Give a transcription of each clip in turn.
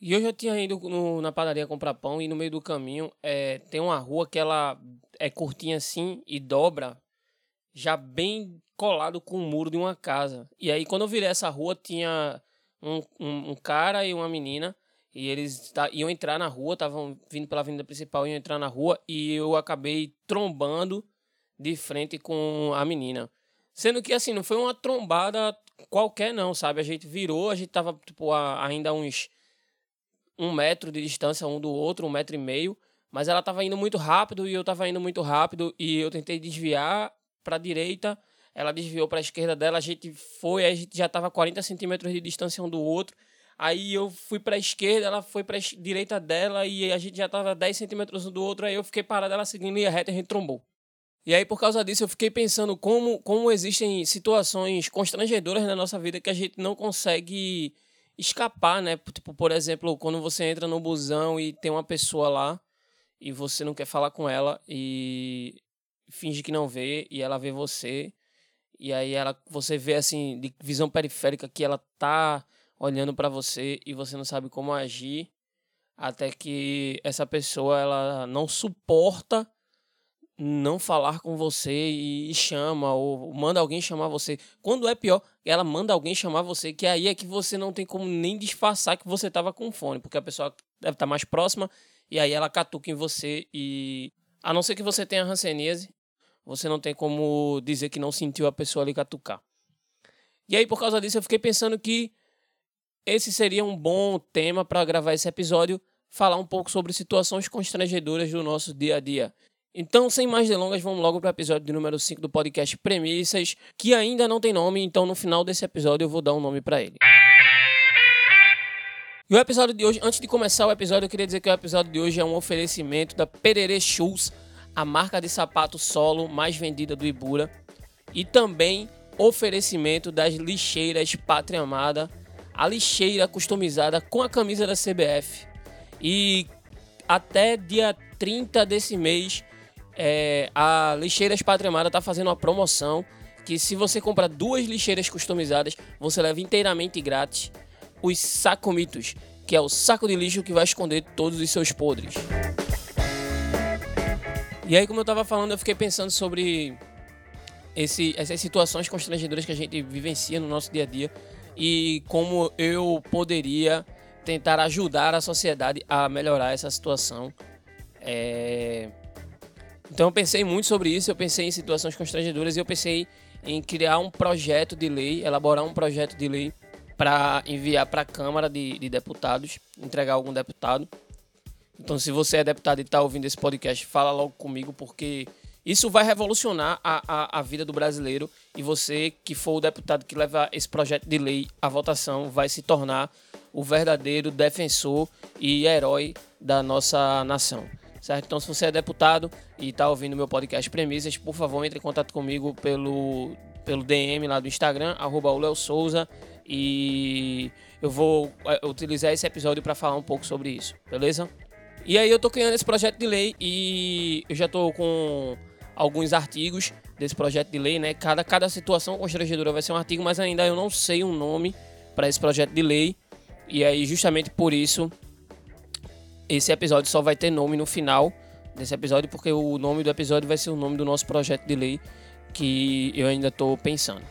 E eu já tinha ido no, na padaria comprar pão e no meio do caminho é, tem uma rua que ela é curtinha assim e dobra já bem colado com o muro de uma casa. E aí quando eu virei essa rua tinha um, um, um cara e uma menina e eles iam entrar na rua, estavam vindo pela avenida principal, iam entrar na rua e eu acabei trombando de frente com a menina. Sendo que assim, não foi uma trombada qualquer não, sabe? A gente virou, a gente tava tipo a, ainda uns um metro de distância um do outro, um metro e meio, mas ela estava indo muito rápido e eu estava indo muito rápido e eu tentei desviar para a direita, ela desviou para a esquerda dela, a gente foi, a gente já estava 40 centímetros de distância um do outro, aí eu fui para a esquerda, ela foi para a direita dela e a gente já estava 10 centímetros um do outro, aí eu fiquei parado, ela seguindo linha reta e a gente trombou. E aí, por causa disso, eu fiquei pensando como, como existem situações constrangedoras na nossa vida que a gente não consegue escapar, né? Tipo, por exemplo, quando você entra no busão e tem uma pessoa lá e você não quer falar com ela e finge que não vê e ela vê você e aí ela você vê assim de visão periférica que ela tá olhando para você e você não sabe como agir até que essa pessoa ela não suporta não falar com você e chama ou manda alguém chamar você. Quando é pior, ela manda alguém chamar você, que aí é que você não tem como nem disfarçar que você estava com fone, porque a pessoa deve estar tá mais próxima e aí ela catuca em você e a não ser que você tenha hanseníase, você não tem como dizer que não sentiu a pessoa ali catucar. E aí por causa disso eu fiquei pensando que esse seria um bom tema para gravar esse episódio, falar um pouco sobre situações constrangedoras do nosso dia a dia. Então, sem mais delongas, vamos logo para o episódio número 5 do podcast Premissas, que ainda não tem nome, então no final desse episódio eu vou dar um nome para ele. E o episódio de hoje, antes de começar o episódio, eu queria dizer que o episódio de hoje é um oferecimento da Perere Shoes, a marca de sapato solo mais vendida do Ibura, e também oferecimento das lixeiras Pátria Amada, a lixeira customizada com a camisa da CBF. E até dia 30 desse mês é, a Lixeiras Pátria Amada está fazendo uma promoção que se você comprar duas lixeiras customizadas, você leva inteiramente grátis os sacomitos, que é o saco de lixo que vai esconder todos os seus podres. E aí, como eu estava falando, eu fiquei pensando sobre esse, essas situações constrangedoras que a gente vivencia no nosso dia a dia e como eu poderia tentar ajudar a sociedade a melhorar essa situação. É... Então eu pensei muito sobre isso, eu pensei em situações constrangedoras e eu pensei em criar um projeto de lei, elaborar um projeto de lei para enviar para a Câmara de, de, Deputados, entregar algum deputado. Então, se você é deputado e está ouvindo esse podcast, fala logo comigo, porque isso vai revolucionar a, a, a, vida do brasileiro e você, que for o deputado que leva esse projeto de lei à votação, vai se tornar o verdadeiro defensor e herói da nossa nação certo? Então, se você é deputado e está ouvindo meu podcast Premissas, por favor, entre em contato comigo pelo, pelo DM lá do Instagram, arroba Souza, e eu vou é, utilizar esse episódio para falar um pouco sobre isso, beleza? E aí eu tô criando esse projeto de lei e eu já tô com alguns artigos desse projeto de lei, né? Cada, cada situação constrangedora vai ser um artigo, mas ainda eu não sei um nome para esse projeto de lei. E aí, justamente por isso, esse episódio só vai ter nome no final desse episódio, porque o nome do episódio vai ser o nome do nosso projeto de lei que eu ainda estou pensando,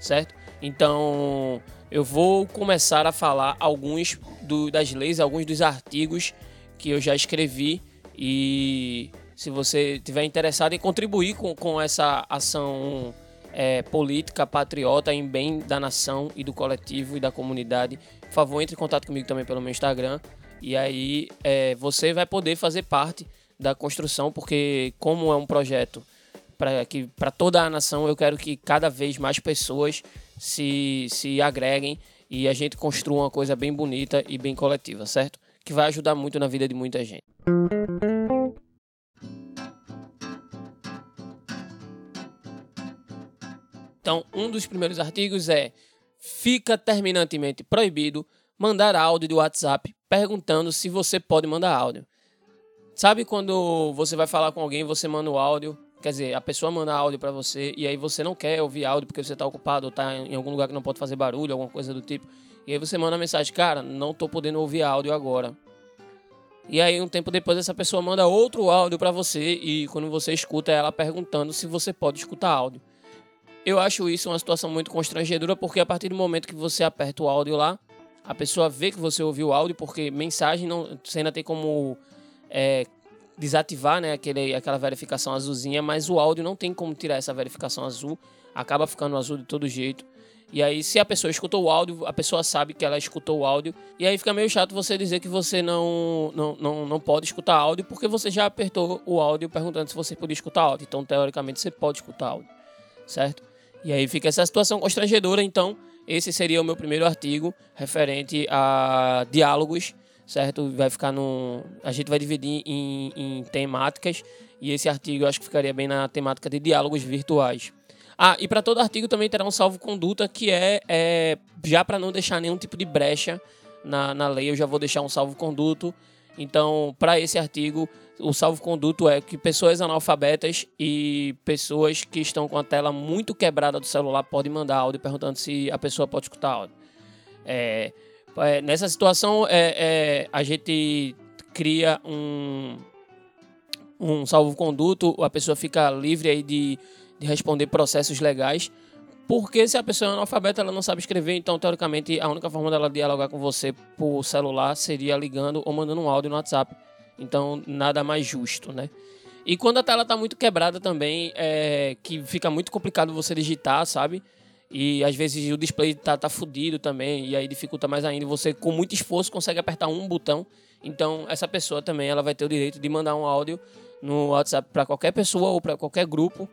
certo? Então eu vou começar a falar alguns do, das leis, alguns dos artigos que eu já escrevi e se você tiver interessado em contribuir com, com essa ação é, política patriota em bem da nação e do coletivo e da comunidade, por favor entre em contato comigo também pelo meu Instagram e aí é, você vai poder fazer parte da construção, porque como é um projeto para toda a nação, eu quero que cada vez mais pessoas se, se agreguem e a gente construa uma coisa bem bonita e bem coletiva, certo? Que vai ajudar muito na vida de muita gente. Então, um dos primeiros artigos é: fica terminantemente proibido mandar áudio de WhatsApp perguntando se você pode mandar áudio. Sabe quando você vai falar com alguém, você manda o áudio, quer dizer, a pessoa manda áudio para você e aí você não quer ouvir áudio porque você está ocupado ou está em algum lugar que não pode fazer barulho, alguma coisa do tipo. E aí você manda mensagem, cara, não tô podendo ouvir áudio agora. E aí um tempo depois essa pessoa manda outro áudio para você e quando você escuta ela perguntando se você pode escutar áudio. Eu acho isso uma situação muito constrangedora porque a partir do momento que você aperta o áudio lá, a pessoa vê que você ouviu o áudio porque mensagem não, você ainda tem como é, desativar, né, aquele, aquela verificação azulzinha, mas o áudio não tem como tirar essa verificação azul, acaba ficando azul de todo jeito. E aí, se a pessoa escutou o áudio, a pessoa sabe que ela escutou o áudio. E aí fica meio chato você dizer que você não, não, não, não pode escutar áudio, porque você já apertou o áudio perguntando se você podia escutar áudio. Então, teoricamente, você pode escutar áudio, certo? E aí fica essa situação constrangedora. Então, esse seria o meu primeiro artigo referente a diálogos, certo? Vai ficar no. A gente vai dividir em, em temáticas. E esse artigo eu acho que ficaria bem na temática de diálogos virtuais. Ah, e para todo artigo também terá um salvo-conduta, que é, é já para não deixar nenhum tipo de brecha na, na lei, eu já vou deixar um salvo-conduto. Então, para esse artigo, o salvo-conduto é que pessoas analfabetas e pessoas que estão com a tela muito quebrada do celular podem mandar áudio perguntando se a pessoa pode escutar áudio. É, é, nessa situação, é, é a gente cria um, um salvo-conduto, a pessoa fica livre aí de de responder processos legais. Porque se a pessoa é analfabeta, ela não sabe escrever, então teoricamente a única forma dela dialogar com você por celular seria ligando ou mandando um áudio no WhatsApp. Então nada mais justo, né? E quando a tela está muito quebrada também, é que fica muito complicado você digitar, sabe? E às vezes o display tá, tá fudido também, e aí dificulta mais ainda. Você, com muito esforço, consegue apertar um botão. Então, essa pessoa também ela vai ter o direito de mandar um áudio no WhatsApp para qualquer pessoa ou para qualquer grupo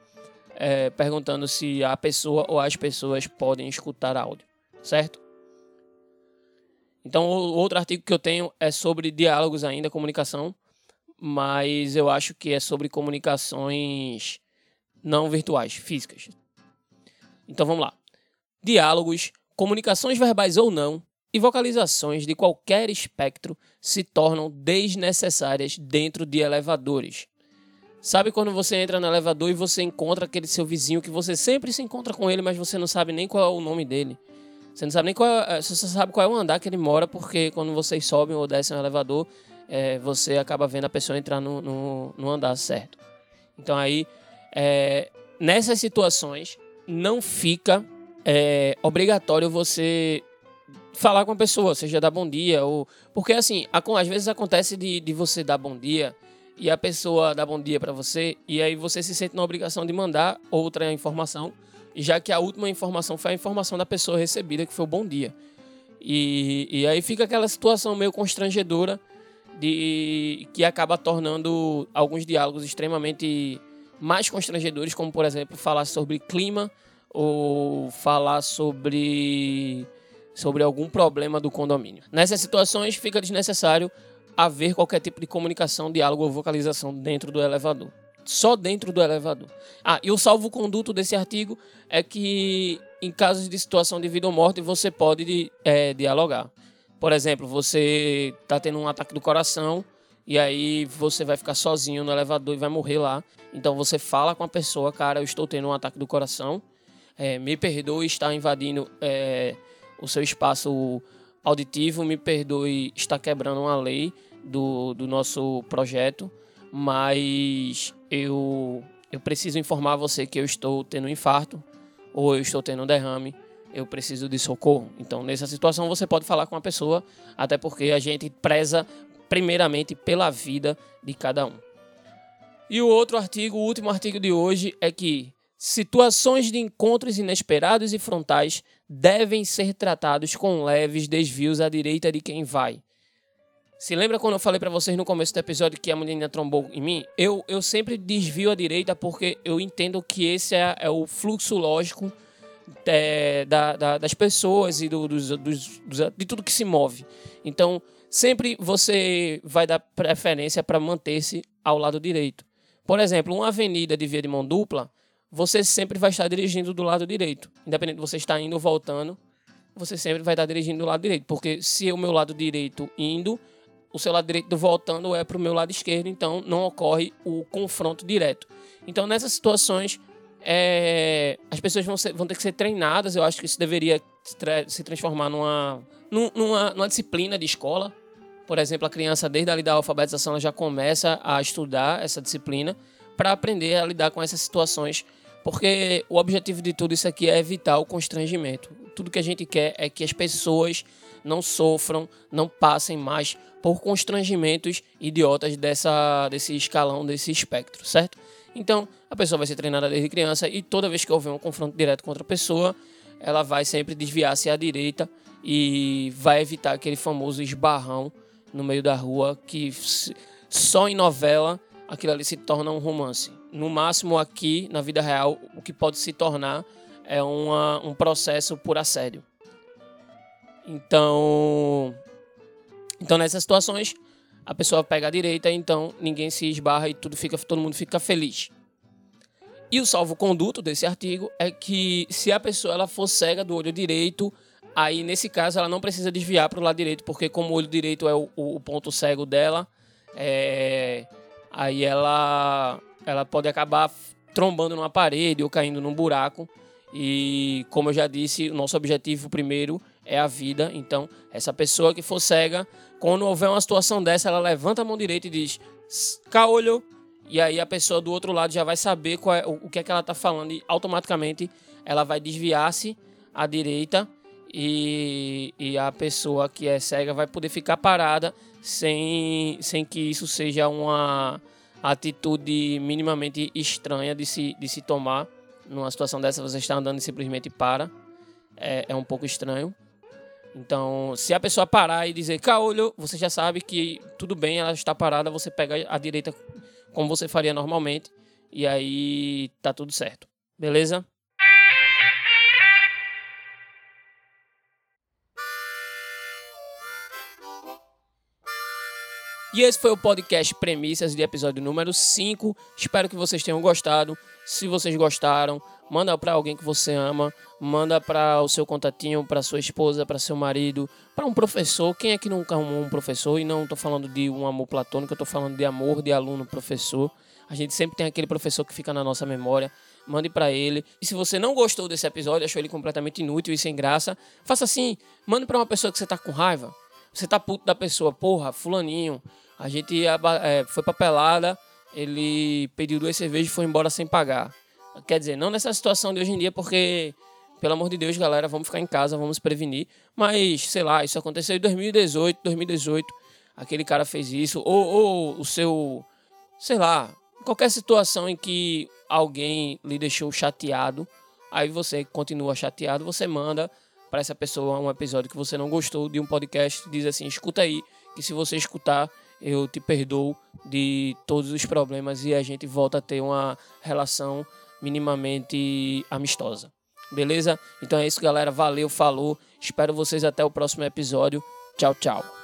é, perguntando se a pessoa ou as pessoas podem escutar áudio, certo? Então, o outro artigo que eu tenho é sobre diálogos ainda, comunicação, mas eu acho que é sobre comunicações não virtuais, físicas. Então vamos lá. Diálogos, comunicações verbais ou não, e vocalizações de qualquer espectro se tornam desnecessárias dentro de elevadores, Sabe quando você entra no elevador e você encontra aquele seu vizinho que você sempre se encontra com ele, mas você não sabe nem qual é o nome dele? Você não sabe nem qual é, você sabe qual é o andar que ele mora, porque quando vocês sobem ou descem no elevador, é, você acaba vendo a pessoa entrar no, no, no andar certo. Então aí, é, nessas situações, não fica é, obrigatório você falar com a pessoa, seja dar bom dia, ou. Porque assim, às vezes acontece de, de você dar bom dia e a pessoa dá bom dia para você e aí você se sente na obrigação de mandar outra informação, já que a última informação foi a informação da pessoa recebida, que foi o bom dia. E, e aí fica aquela situação meio constrangedora de que acaba tornando alguns diálogos extremamente mais constrangedores, como por exemplo falar sobre clima ou falar sobre sobre algum problema do condomínio. Nessas situações fica desnecessário haver qualquer tipo de comunicação, diálogo ou vocalização dentro do elevador. Só dentro do elevador. Ah, e o salvo-conduto desse artigo é que, em casos de situação de vida ou morte, você pode é, dialogar. Por exemplo, você está tendo um ataque do coração e aí você vai ficar sozinho no elevador e vai morrer lá. Então você fala com a pessoa, cara, eu estou tendo um ataque do coração, é, me perdoe estar invadindo é, o seu espaço auditivo, me perdoe estar quebrando uma lei do, do nosso projeto, mas eu, eu preciso informar você que eu estou tendo um infarto ou eu estou tendo um derrame, eu preciso de socorro. Então, nessa situação, você pode falar com a pessoa, até porque a gente preza primeiramente pela vida de cada um. E o outro artigo, o último artigo de hoje, é que situações de encontros inesperados e frontais devem ser tratados com leves desvios à direita de quem vai. Se lembra quando eu falei para vocês no começo do episódio que a menina trombou em mim? Eu, eu sempre desvio à direita porque eu entendo que esse é, é o fluxo lógico é, da, da, das pessoas e do, dos, dos, de tudo que se move. Então, sempre você vai dar preferência para manter-se ao lado direito. Por exemplo, uma avenida de via de mão dupla, você sempre vai estar dirigindo do lado direito. Independente de você estar indo ou voltando, você sempre vai estar dirigindo do lado direito. Porque se o meu lado direito indo, o seu lado direito voltando é para o meu lado esquerdo, então não ocorre o confronto direto. Então, nessas situações, é, as pessoas vão, ser, vão ter que ser treinadas. Eu acho que isso deveria se transformar numa, numa, numa disciplina de escola. Por exemplo, a criança, desde ali da alfabetização, ela já começa a estudar essa disciplina para aprender a lidar com essas situações. Porque o objetivo de tudo isso aqui é evitar o constrangimento. Tudo que a gente quer é que as pessoas não sofram, não passem mais por constrangimentos idiotas dessa, desse escalão, desse espectro, certo? Então, a pessoa vai ser treinada desde criança e toda vez que houver um confronto direto com outra pessoa, ela vai sempre desviar-se à direita e vai evitar aquele famoso esbarrão no meio da rua que só em novela aquilo ali se torna um romance. No máximo aqui, na vida real, o que pode se tornar é uma, um processo por assédio. Então, então nessas situações, a pessoa pega a direita, então ninguém se esbarra e tudo fica, todo mundo fica feliz. E o salvo-conduto desse artigo é que se a pessoa ela for cega do olho direito, aí nesse caso ela não precisa desviar para o lado direito, porque como o olho direito é o, o ponto cego dela, é, aí ela, ela pode acabar trombando numa parede ou caindo num buraco. E como eu já disse, o nosso objetivo primeiro é a vida. Então, essa pessoa que for cega, quando houver uma situação dessa, ela levanta a mão direita e diz: caolho. E aí a pessoa do outro lado já vai saber é, o que é que ela está falando e automaticamente ela vai desviar-se à direita e, e a pessoa que é cega vai poder ficar parada sem, sem que isso seja uma atitude minimamente estranha de se, de se tomar. Numa situação dessa, você está andando e simplesmente para. É, é um pouco estranho. Então, se a pessoa parar e dizer caolho, você já sabe que tudo bem, ela está parada, você pega a direita como você faria normalmente e aí tá tudo certo. Beleza? E esse foi o podcast Premissas de episódio número 5. Espero que vocês tenham gostado. Se vocês gostaram, manda para alguém que você ama, manda para o seu contatinho, para sua esposa, para seu marido, para um professor. Quem é que nunca amou um professor? E não estou falando de um amor platônico, eu estou falando de amor de aluno-professor. A gente sempre tem aquele professor que fica na nossa memória. Mande para ele. E se você não gostou desse episódio, achou ele completamente inútil e sem graça, faça assim: mande para uma pessoa que você tá com raiva. Você tá puto da pessoa, porra, fulaninho, a gente é, foi pra pelada, ele pediu duas cervejas e foi embora sem pagar. Quer dizer, não nessa situação de hoje em dia, porque, pelo amor de Deus, galera, vamos ficar em casa, vamos prevenir. Mas, sei lá, isso aconteceu em 2018, 2018. Aquele cara fez isso. Ou, ou o seu, sei lá, qualquer situação em que alguém lhe deixou chateado, aí você continua chateado, você manda para essa pessoa um episódio que você não gostou de um podcast, diz assim: escuta aí, que se você escutar, eu te perdoo de todos os problemas e a gente volta a ter uma relação minimamente amistosa. Beleza? Então é isso, galera. Valeu, falou. Espero vocês até o próximo episódio. Tchau, tchau.